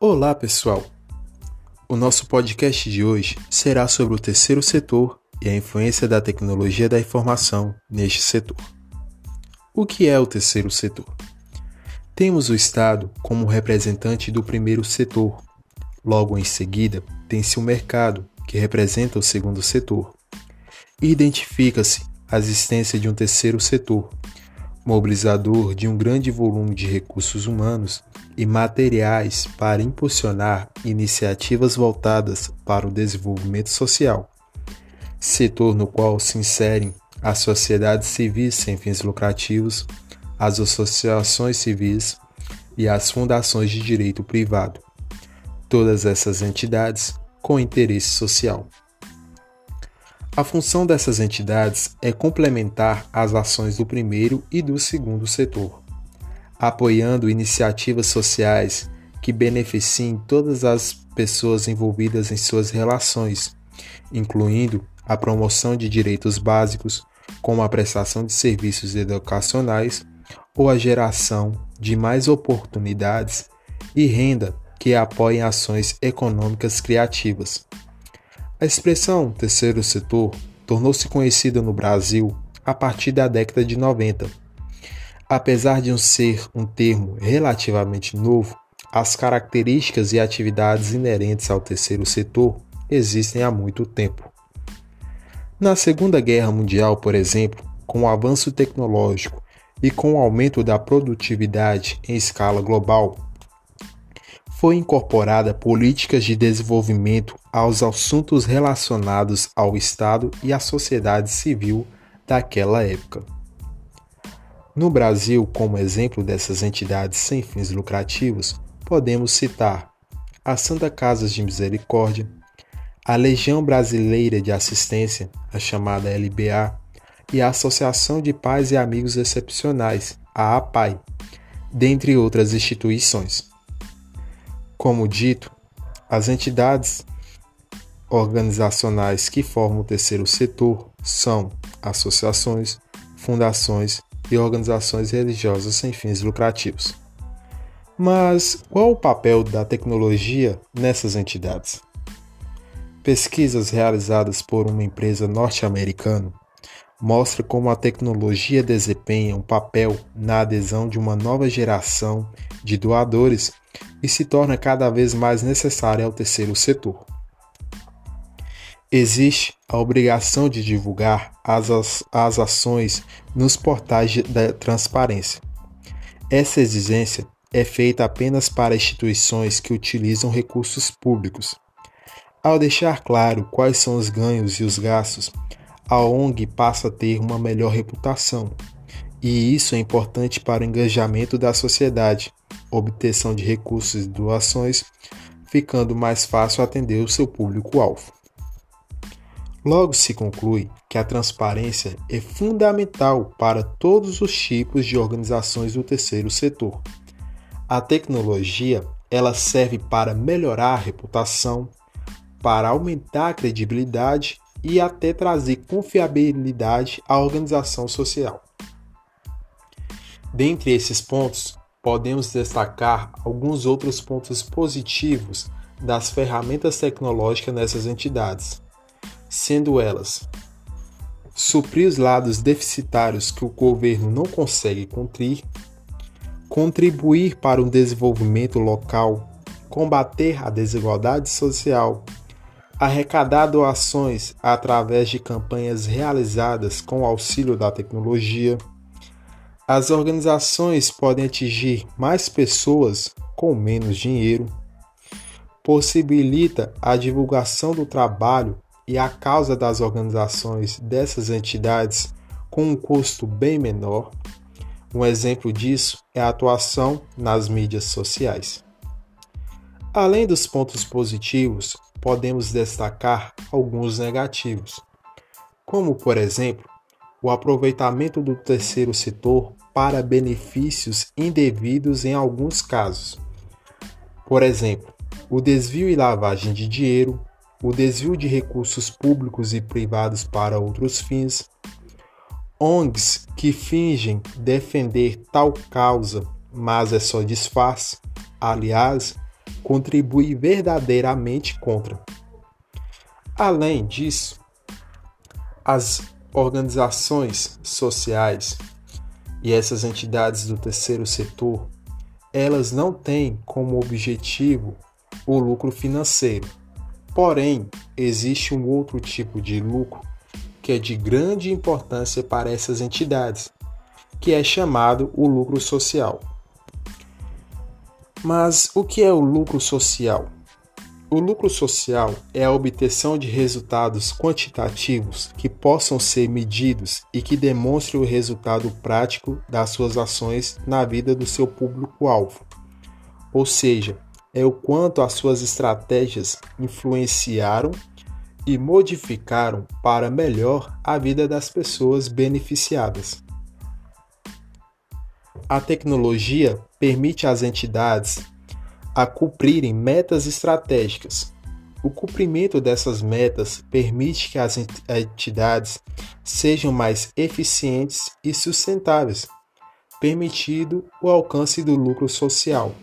Olá, pessoal! O nosso podcast de hoje será sobre o terceiro setor e a influência da tecnologia da informação neste setor. O que é o terceiro setor? Temos o Estado como representante do primeiro setor. Logo em seguida, tem-se o mercado, que representa o segundo setor. Identifica-se a existência de um terceiro setor, mobilizador de um grande volume de recursos humanos e materiais para impulsionar iniciativas voltadas para o desenvolvimento social, setor no qual se inserem as sociedades civis sem fins lucrativos, as associações civis e as fundações de direito privado. Todas essas entidades com interesse social. A função dessas entidades é complementar as ações do primeiro e do segundo setor, apoiando iniciativas sociais que beneficiem todas as pessoas envolvidas em suas relações, incluindo a promoção de direitos básicos, como a prestação de serviços educacionais ou a geração de mais oportunidades e renda que apoiem ações econômicas criativas. A expressão terceiro setor tornou-se conhecida no Brasil a partir da década de 90. Apesar de um ser um termo relativamente novo, as características e atividades inerentes ao terceiro setor existem há muito tempo. Na Segunda Guerra Mundial, por exemplo, com o avanço tecnológico e com o aumento da produtividade em escala global, foi incorporada políticas de desenvolvimento aos assuntos relacionados ao Estado e à sociedade civil daquela época. No Brasil, como exemplo dessas entidades sem fins lucrativos, podemos citar a Santa Casa de Misericórdia, a Legião Brasileira de Assistência, a chamada LBA, e a Associação de Pais e Amigos Excepcionais, a APAI, dentre outras instituições. Como dito, as entidades organizacionais que formam o terceiro setor são associações, fundações e organizações religiosas sem fins lucrativos. Mas qual o papel da tecnologia nessas entidades? Pesquisas realizadas por uma empresa norte-americana mostram como a tecnologia desempenha um papel na adesão de uma nova geração de doadores e se torna cada vez mais necessária ao terceiro setor. Existe a obrigação de divulgar as, as ações nos portais da transparência. Essa exigência é feita apenas para instituições que utilizam recursos públicos. Ao deixar claro quais são os ganhos e os gastos, a ONG passa a ter uma melhor reputação, e isso é importante para o engajamento da sociedade, obtenção de recursos e doações, ficando mais fácil atender o seu público-alvo. Logo se conclui que a transparência é fundamental para todos os tipos de organizações do terceiro setor. A tecnologia, ela serve para melhorar a reputação, para aumentar a credibilidade e até trazer confiabilidade à organização social. Dentre esses pontos, podemos destacar alguns outros pontos positivos das ferramentas tecnológicas nessas entidades, sendo elas suprir os lados deficitários que o governo não consegue cumprir, contribuir para o desenvolvimento local, combater a desigualdade social, arrecadar doações através de campanhas realizadas com o auxílio da tecnologia as organizações podem atingir mais pessoas com menos dinheiro, possibilita a divulgação do trabalho e a causa das organizações dessas entidades com um custo bem menor. Um exemplo disso é a atuação nas mídias sociais. Além dos pontos positivos, podemos destacar alguns negativos, como, por exemplo, o aproveitamento do terceiro setor para benefícios indevidos em alguns casos. Por exemplo, o desvio e lavagem de dinheiro, o desvio de recursos públicos e privados para outros fins, ONGs que fingem defender tal causa, mas é só disfarce. Aliás, contribui verdadeiramente contra. Além disso, as organizações sociais e essas entidades do terceiro setor, elas não têm como objetivo o lucro financeiro. Porém, existe um outro tipo de lucro que é de grande importância para essas entidades, que é chamado o lucro social. Mas o que é o lucro social? O lucro social é a obtenção de resultados quantitativos que possam ser medidos e que demonstrem o resultado prático das suas ações na vida do seu público-alvo. Ou seja, é o quanto as suas estratégias influenciaram e modificaram para melhor a vida das pessoas beneficiadas. A tecnologia permite às entidades a cumprirem metas estratégicas. O cumprimento dessas metas permite que as entidades sejam mais eficientes e sustentáveis, permitindo o alcance do lucro social.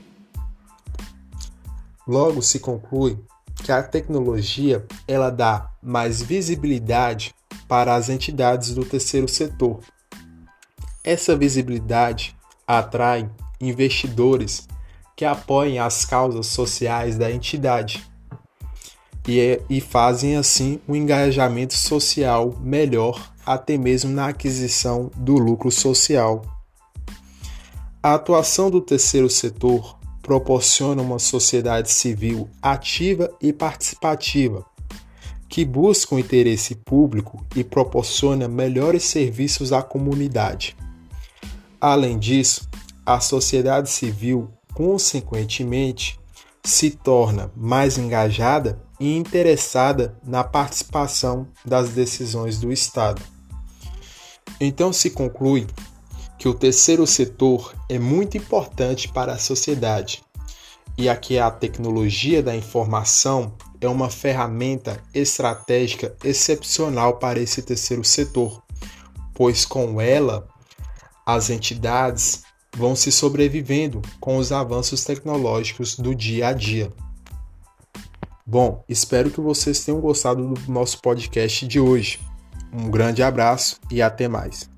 Logo se conclui que a tecnologia ela dá mais visibilidade para as entidades do terceiro setor. Essa visibilidade atrai investidores que apoiem as causas sociais da entidade e, é, e fazem assim um engajamento social melhor, até mesmo na aquisição do lucro social. A atuação do terceiro setor proporciona uma sociedade civil ativa e participativa, que busca o interesse público e proporciona melhores serviços à comunidade. Além disso, a sociedade civil consequentemente, se torna mais engajada e interessada na participação das decisões do Estado. Então se conclui que o terceiro setor é muito importante para a sociedade e aqui a tecnologia da informação é uma ferramenta estratégica excepcional para esse terceiro setor, pois com ela as entidades vão se sobrevivendo com os avanços tecnológicos do dia a dia. Bom, espero que vocês tenham gostado do nosso podcast de hoje. Um grande abraço e até mais.